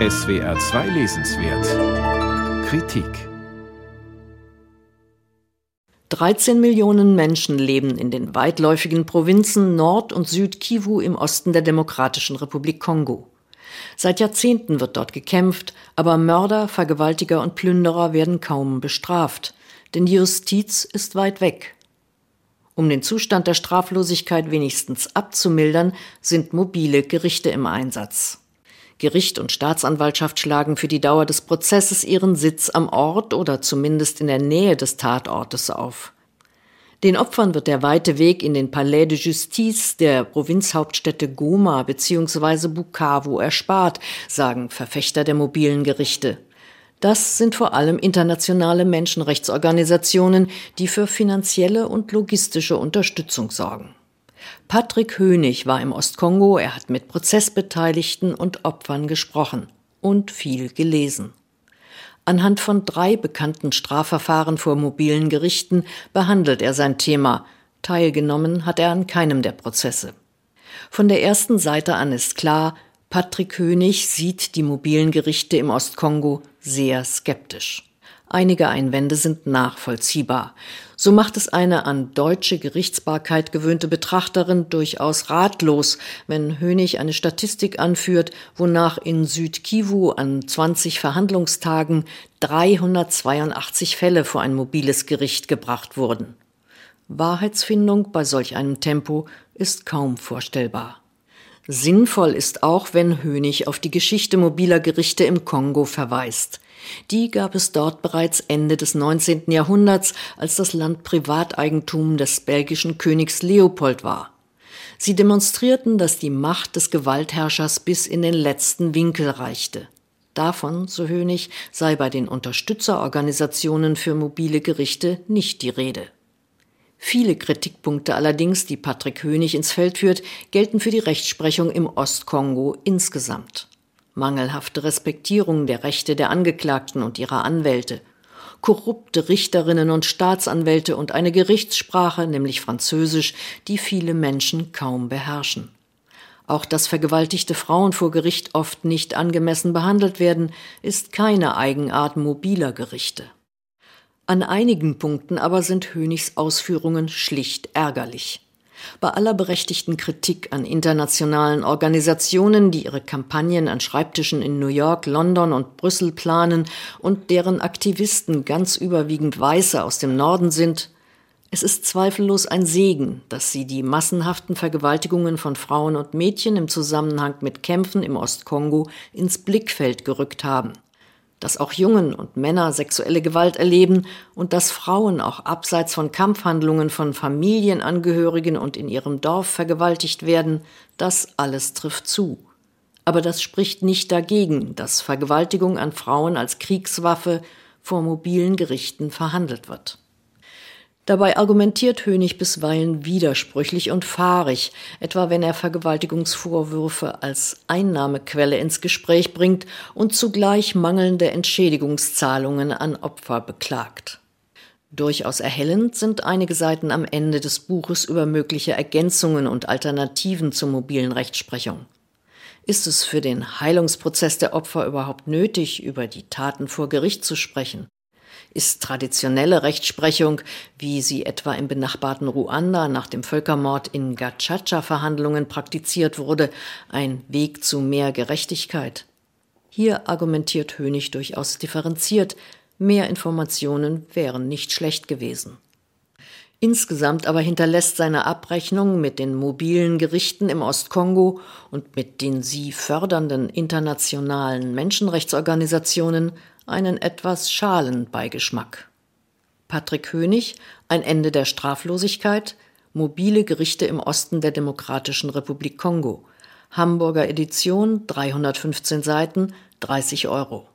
SWR 2 Lesenswert Kritik 13 Millionen Menschen leben in den weitläufigen Provinzen Nord- und Südkivu im Osten der Demokratischen Republik Kongo. Seit Jahrzehnten wird dort gekämpft, aber Mörder, Vergewaltiger und Plünderer werden kaum bestraft, denn die Justiz ist weit weg. Um den Zustand der Straflosigkeit wenigstens abzumildern, sind mobile Gerichte im Einsatz. Gericht und Staatsanwaltschaft schlagen für die Dauer des Prozesses ihren Sitz am Ort oder zumindest in der Nähe des Tatortes auf. Den Opfern wird der weite Weg in den Palais de Justice der Provinzhauptstädte Goma bzw. Bukavu erspart, sagen Verfechter der mobilen Gerichte. Das sind vor allem internationale Menschenrechtsorganisationen, die für finanzielle und logistische Unterstützung sorgen. Patrick Hönig war im Ostkongo, er hat mit Prozessbeteiligten und Opfern gesprochen und viel gelesen. Anhand von drei bekannten Strafverfahren vor mobilen Gerichten behandelt er sein Thema. Teilgenommen hat er an keinem der Prozesse. Von der ersten Seite an ist klar, Patrick König sieht die mobilen Gerichte im Ostkongo sehr skeptisch. Einige Einwände sind nachvollziehbar. So macht es eine an deutsche Gerichtsbarkeit gewöhnte Betrachterin durchaus ratlos, wenn Hönig eine Statistik anführt, wonach in Südkivu an 20 Verhandlungstagen 382 Fälle vor ein mobiles Gericht gebracht wurden. Wahrheitsfindung bei solch einem Tempo ist kaum vorstellbar. Sinnvoll ist auch, wenn Hönig auf die Geschichte mobiler Gerichte im Kongo verweist. Die gab es dort bereits Ende des 19. Jahrhunderts, als das Land Privateigentum des belgischen Königs Leopold war. Sie demonstrierten, dass die Macht des Gewaltherrschers bis in den letzten Winkel reichte. Davon, so Hönig, sei bei den Unterstützerorganisationen für mobile Gerichte nicht die Rede. Viele Kritikpunkte allerdings, die Patrick Hönig ins Feld führt, gelten für die Rechtsprechung im Ostkongo insgesamt. Mangelhafte Respektierung der Rechte der Angeklagten und ihrer Anwälte, korrupte Richterinnen und Staatsanwälte und eine Gerichtssprache, nämlich Französisch, die viele Menschen kaum beherrschen. Auch dass vergewaltigte Frauen vor Gericht oft nicht angemessen behandelt werden, ist keine Eigenart mobiler Gerichte. An einigen Punkten aber sind Hönigs Ausführungen schlicht ärgerlich. Bei aller berechtigten Kritik an internationalen Organisationen, die ihre Kampagnen an Schreibtischen in New York, London und Brüssel planen und deren Aktivisten ganz überwiegend Weiße aus dem Norden sind, es ist zweifellos ein Segen, dass sie die massenhaften Vergewaltigungen von Frauen und Mädchen im Zusammenhang mit Kämpfen im Ostkongo ins Blickfeld gerückt haben dass auch Jungen und Männer sexuelle Gewalt erleben und dass Frauen auch abseits von Kampfhandlungen von Familienangehörigen und in ihrem Dorf vergewaltigt werden, das alles trifft zu. Aber das spricht nicht dagegen, dass Vergewaltigung an Frauen als Kriegswaffe vor mobilen Gerichten verhandelt wird. Dabei argumentiert Hönig bisweilen widersprüchlich und fahrig, etwa wenn er Vergewaltigungsvorwürfe als Einnahmequelle ins Gespräch bringt und zugleich mangelnde Entschädigungszahlungen an Opfer beklagt. Durchaus erhellend sind einige Seiten am Ende des Buches über mögliche Ergänzungen und Alternativen zur mobilen Rechtsprechung. Ist es für den Heilungsprozess der Opfer überhaupt nötig, über die Taten vor Gericht zu sprechen? Ist traditionelle Rechtsprechung, wie sie etwa im benachbarten Ruanda nach dem Völkermord in Gachacha-Verhandlungen praktiziert wurde, ein Weg zu mehr Gerechtigkeit. Hier argumentiert Hönig durchaus differenziert, mehr Informationen wären nicht schlecht gewesen. Insgesamt aber hinterlässt seine Abrechnung mit den mobilen Gerichten im Ostkongo und mit den sie fördernden internationalen Menschenrechtsorganisationen einen etwas schalen Beigeschmack. Patrick Hönig, Ein Ende der Straflosigkeit, Mobile Gerichte im Osten der Demokratischen Republik Kongo, Hamburger Edition, 315 Seiten, 30 Euro